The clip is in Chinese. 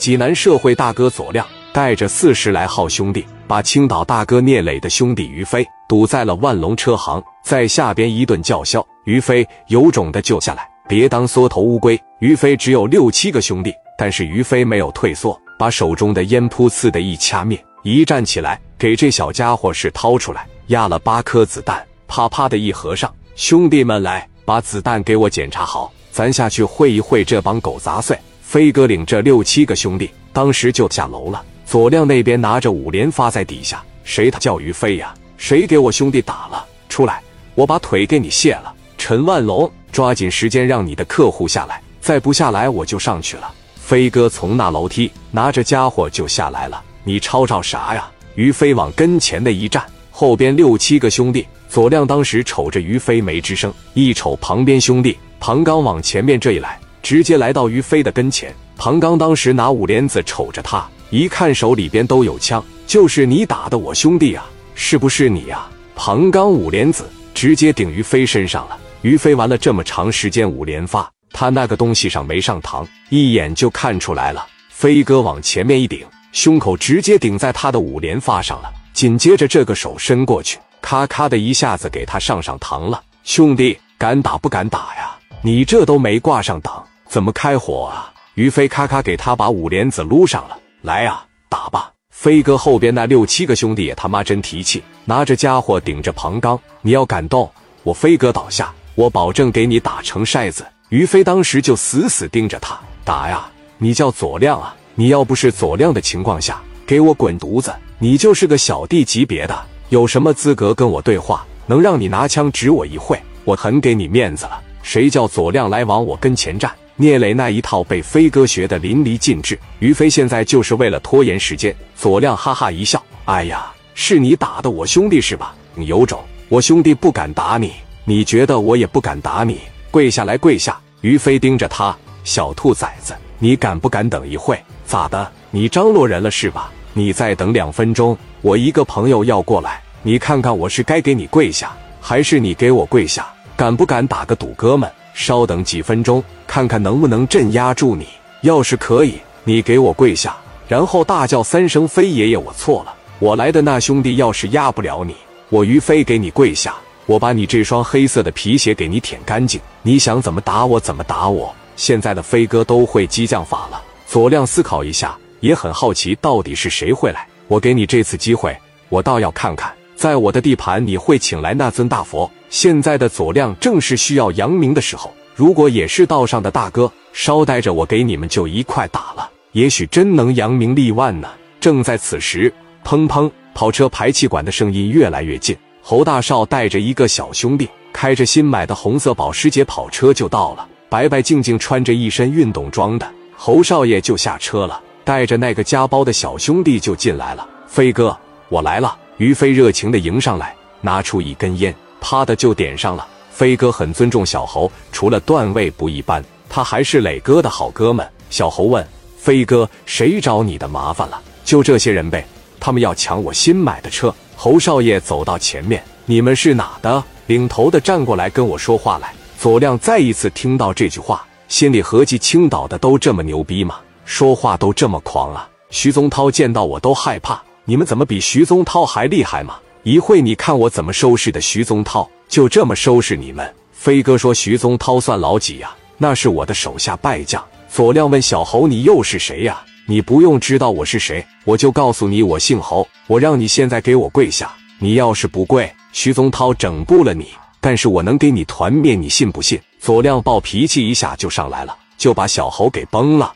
济南社会大哥左亮带着四十来号兄弟，把青岛大哥聂磊的兄弟于飞堵在了万隆车行，在下边一顿叫嚣。于飞有种的就下来，别当缩头乌龟。于飞只有六七个兄弟，但是于飞没有退缩，把手中的烟扑呲的一掐灭，一站起来，给这小家伙是掏出来，压了八颗子弹，啪啪的一合上。兄弟们来，把子弹给我检查好，咱下去会一会这帮狗杂碎。飞哥领着六七个兄弟，当时就下楼了。左亮那边拿着五连发在底下，谁他叫于飞呀？谁给我兄弟打了？出来，我把腿给你卸了。陈万龙，抓紧时间让你的客户下来，再不下来我就上去了。飞哥从那楼梯拿着家伙就下来了。你吵吵啥呀？于飞往跟前的一站，后边六七个兄弟。左亮当时瞅着于飞没吱声，一瞅旁边兄弟庞刚往前面这一来。直接来到于飞的跟前，庞刚当时拿五连子瞅着他，一看手里边都有枪，就是你打的我兄弟啊，是不是你呀？庞刚五连子直接顶于飞身上了，于飞玩了这么长时间五连发，他那个东西上没上膛，一眼就看出来了。飞哥往前面一顶，胸口直接顶在他的五连发上了，紧接着这个手伸过去，咔咔的一下子给他上上膛了。兄弟，敢打不敢打呀？你这都没挂上档。怎么开火啊？于飞咔咔给他把五连子撸上了，来呀，打吧！飞哥后边那六七个兄弟也他妈真提气，拿着家伙顶着庞刚，你要敢动，我飞哥倒下，我保证给你打成筛子。于飞当时就死死盯着他打呀！你叫左亮啊？你要不是左亮的情况下，给我滚犊子！你就是个小弟级别的，有什么资格跟我对话？能让你拿枪指我一会，我很给你面子了。谁叫左亮来往我跟前站？聂磊那一套被飞哥学的淋漓尽致，于飞现在就是为了拖延时间。左亮哈哈一笑：“哎呀，是你打的我兄弟是吧？你有种！我兄弟不敢打你，你觉得我也不敢打你？跪下来，跪下！”于飞盯着他：“小兔崽子，你敢不敢等一会？咋的？你张罗人了是吧？你再等两分钟，我一个朋友要过来，你看看我是该给你跪下，还是你给我跪下？敢不敢打个赌，哥们？”稍等几分钟，看看能不能镇压住你。要是可以，你给我跪下，然后大叫三声“飞爷爷，我错了”。我来的那兄弟要是压不了你，我于飞给你跪下，我把你这双黑色的皮鞋给你舔干净。你想怎么打我怎么打我。现在的飞哥都会激将法了。左亮思考一下，也很好奇到底是谁会来。我给你这次机会，我倒要看看，在我的地盘你会请来那尊大佛。现在的左亮正是需要扬名的时候，如果也是道上的大哥，稍待着，我给你们就一块打了，也许真能扬名立万呢。正在此时，砰砰，跑车排气管的声音越来越近。侯大少带着一个小兄弟，开着新买的红色保时捷跑车就到了。白白净净穿着一身运动装的侯少爷就下车了，带着那个夹包的小兄弟就进来了。飞哥，我来了。于飞热情的迎上来，拿出一根烟。啪的就点上了。飞哥很尊重小侯，除了段位不一般，他还是磊哥的好哥们。小侯问飞哥：“谁找你的麻烦了？”就这些人呗，他们要抢我新买的车。侯少爷走到前面：“你们是哪的？”领头的站过来跟我说话来。左亮再一次听到这句话，心里合计：青岛的都这么牛逼吗？说话都这么狂啊！徐宗涛见到我都害怕，你们怎么比徐宗涛还厉害吗？一会你看我怎么收拾的徐宗涛，就这么收拾你们。飞哥说徐宗涛算老几呀？那是我的手下败将。左亮问小侯：“你又是谁呀？”你不用知道我是谁，我就告诉你，我姓侯。我让你现在给我跪下，你要是不跪，徐宗涛整不了你。但是我能给你团灭，你信不信？左亮暴脾气一下就上来了，就把小侯给崩了。